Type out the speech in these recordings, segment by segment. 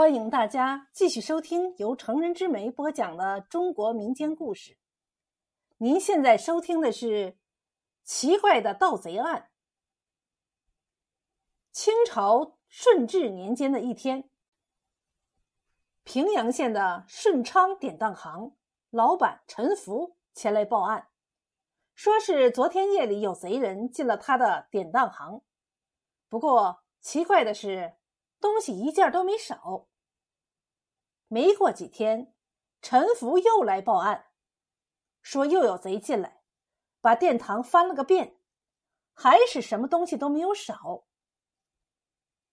欢迎大家继续收听由成人之美播讲的中国民间故事。您现在收听的是《奇怪的盗贼案》。清朝顺治年间的一天，平阳县的顺昌典当行老板陈福前来报案，说是昨天夜里有贼人进了他的典当行。不过奇怪的是。东西一件都没少。没过几天，陈福又来报案，说又有贼进来，把殿堂翻了个遍，还是什么东西都没有少。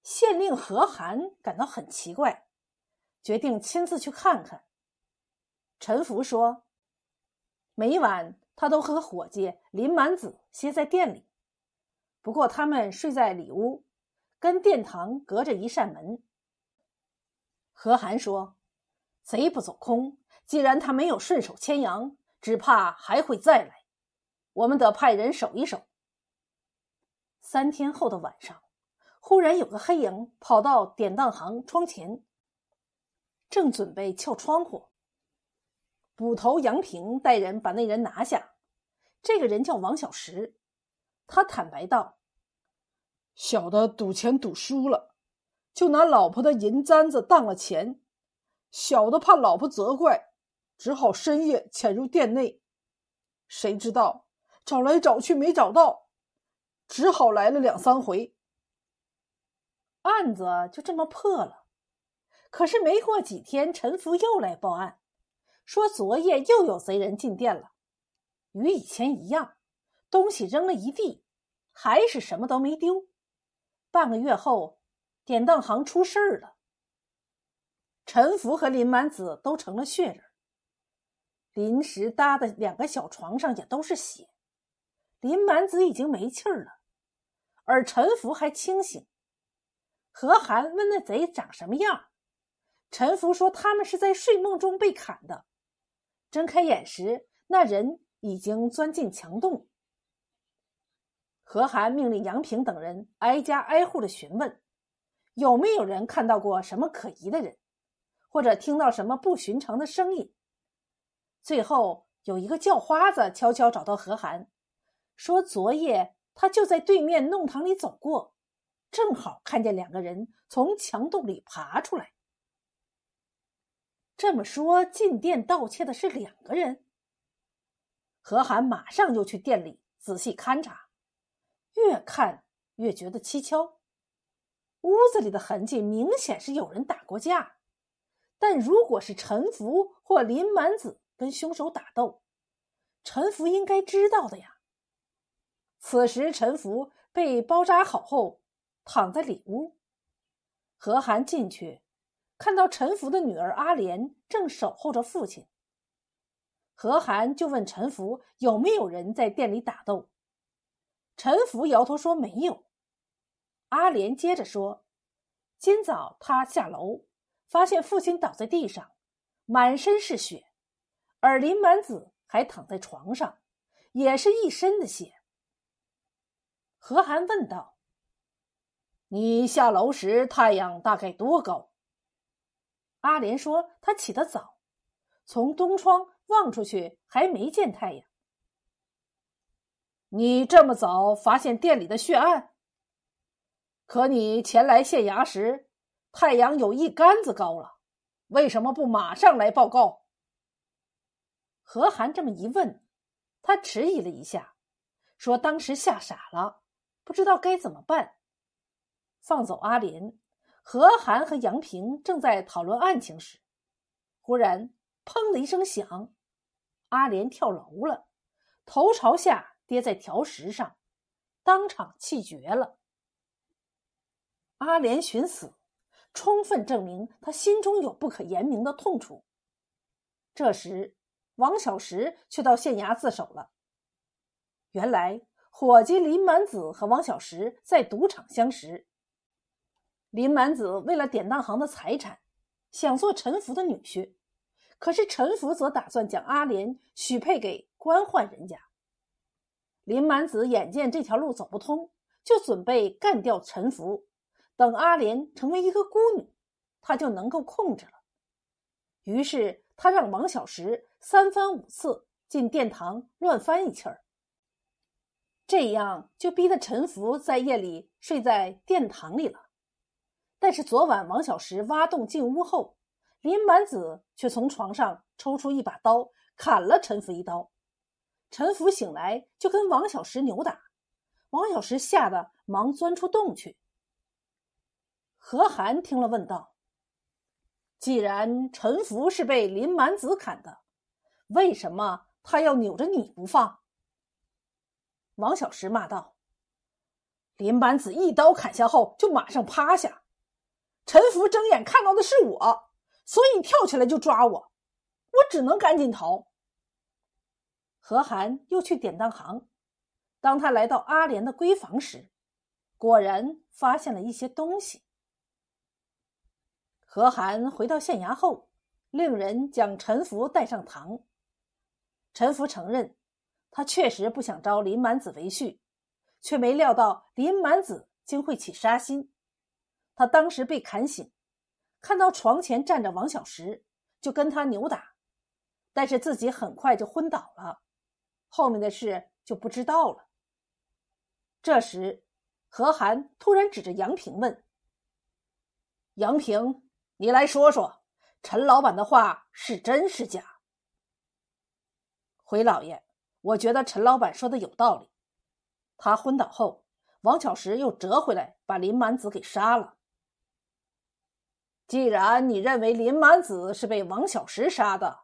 县令何涵感到很奇怪，决定亲自去看看。陈福说，每晚他都和伙计林满子歇在店里，不过他们睡在里屋。跟殿堂隔着一扇门。何涵说：“贼不走空，既然他没有顺手牵羊，只怕还会再来。我们得派人守一守。”三天后的晚上，忽然有个黑影跑到典当行窗前，正准备撬窗户。捕头杨平带人把那人拿下。这个人叫王小石，他坦白道。小的赌钱赌输了，就拿老婆的银簪子当了钱。小的怕老婆责怪，只好深夜潜入店内。谁知道找来找去没找到，只好来了两三回。案子就这么破了。可是没过几天，陈福又来报案，说昨夜又有贼人进店了，与以前一样，东西扔了一地，还是什么都没丢。半个月后，典当行出事儿了。陈福和林满子都成了血人，临时搭的两个小床上也都是血。林满子已经没气儿了，而陈福还清醒。何涵问那贼长什么样，陈福说他们是在睡梦中被砍的，睁开眼时那人已经钻进墙洞。何涵命令杨平等人挨家挨户的询问，有没有人看到过什么可疑的人，或者听到什么不寻常的声音。最后有一个叫花子悄悄找到何涵，说昨夜他就在对面弄堂里走过，正好看见两个人从墙洞里爬出来。这么说，进店盗窃的是两个人。何涵马上就去店里仔细勘察。越看越觉得蹊跷，屋子里的痕迹明显是有人打过架，但如果是陈福或林满子跟凶手打斗，陈福应该知道的呀。此时陈福被包扎好后躺在里屋，何涵进去，看到陈福的女儿阿莲正守候着父亲。何涵就问陈福有没有人在店里打斗。陈福摇头说：“没有。”阿莲接着说：“今早他下楼，发现父亲倒在地上，满身是血，而林满子还躺在床上，也是一身的血。”何涵问道：“你下楼时太阳大概多高？”阿莲说：“他起得早，从东窗望出去还没见太阳。”你这么早发现店里的血案，可你前来县衙时，太阳有一竿子高了，为什么不马上来报告？何涵这么一问，他迟疑了一下，说：“当时吓傻了，不知道该怎么办。”放走阿莲，何涵和杨平正在讨论案情时，忽然“砰”的一声响，阿莲跳楼了，头朝下。跌在条石上，当场气绝了。阿莲寻死，充分证明他心中有不可言明的痛楚。这时，王小石却到县衙自首了。原来，伙计林满子和王小石在赌场相识。林满子为了典当行的财产，想做陈福的女婿，可是陈福则打算将阿莲许配给官宦人家。林满子眼见这条路走不通，就准备干掉陈福，等阿莲成为一个孤女，他就能够控制了。于是他让王小石三番五次进殿堂乱翻一气儿，这样就逼得陈福在夜里睡在殿堂里了。但是昨晚王小石挖洞进屋后，林满子却从床上抽出一把刀，砍了陈福一刀。陈福醒来就跟王小石扭打，王小石吓得忙钻出洞去。何寒听了，问道：“既然陈福是被林满子砍的，为什么他要扭着你不放？”王小石骂道：“林满子一刀砍下后就马上趴下，陈福睁眼看到的是我，所以跳起来就抓我，我只能赶紧逃。”何寒又去典当行，当他来到阿莲的闺房时，果然发现了一些东西。何寒回到县衙后，令人将陈福带上堂。陈福承认，他确实不想招林满子为婿，却没料到林满子竟会起杀心。他当时被砍醒，看到床前站着王小石，就跟他扭打，但是自己很快就昏倒了。后面的事就不知道了。这时，何寒突然指着杨平问：“杨平。”你来说说，陈老板的话是真是假？回老爷，我觉得陈老板说的有道理。他昏倒后，王小石又折回来把林满子给杀了。既然你认为林满子是被王小石杀的，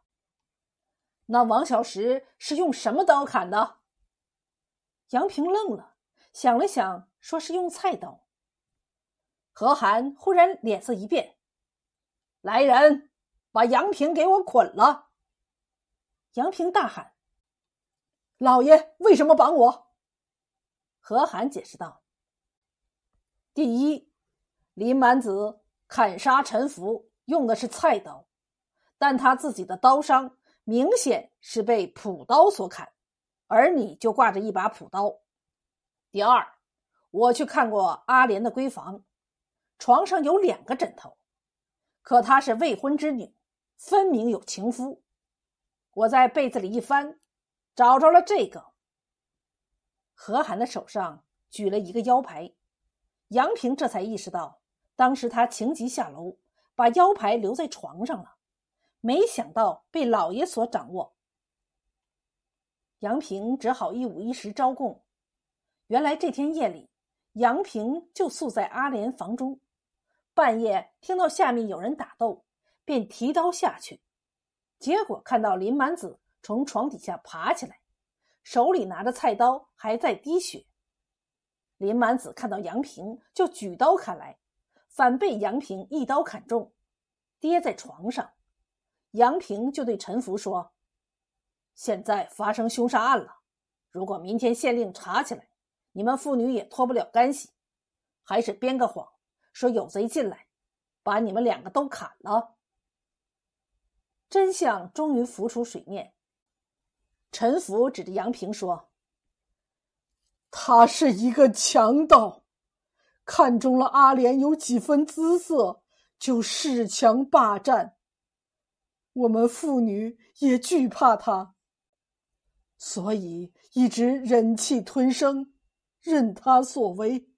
那王小石是用什么刀砍的？杨平愣了，想了想，说是用菜刀。何寒忽然脸色一变。来人，把杨平给我捆了！杨平大喊：“老爷，为什么绑我？”何涵解释道：“第一，林满子砍杀陈福用的是菜刀，但他自己的刀伤明显是被朴刀所砍，而你就挂着一把朴刀。第二，我去看过阿莲的闺房，床上有两个枕头。”可她是未婚之女，分明有情夫。我在被子里一翻，找着了这个。何涵的手上举了一个腰牌，杨平这才意识到，当时他情急下楼，把腰牌留在床上了，没想到被老爷所掌握。杨平只好一五一十招供。原来这天夜里，杨平就宿在阿莲房中。半夜听到下面有人打斗，便提刀下去，结果看到林满子从床底下爬起来，手里拿着菜刀，还在滴血。林满子看到杨平，就举刀砍来，反被杨平一刀砍中，跌在床上。杨平就对陈福说：“现在发生凶杀案了，如果明天县令查起来，你们父女也脱不了干系，还是编个谎。”说有贼进来，把你们两个都砍了。真相终于浮出水面。陈福指着杨平说：“他是一个强盗，看中了阿莲有几分姿色，就恃强霸占。我们妇女也惧怕他，所以一直忍气吞声，任他所为。”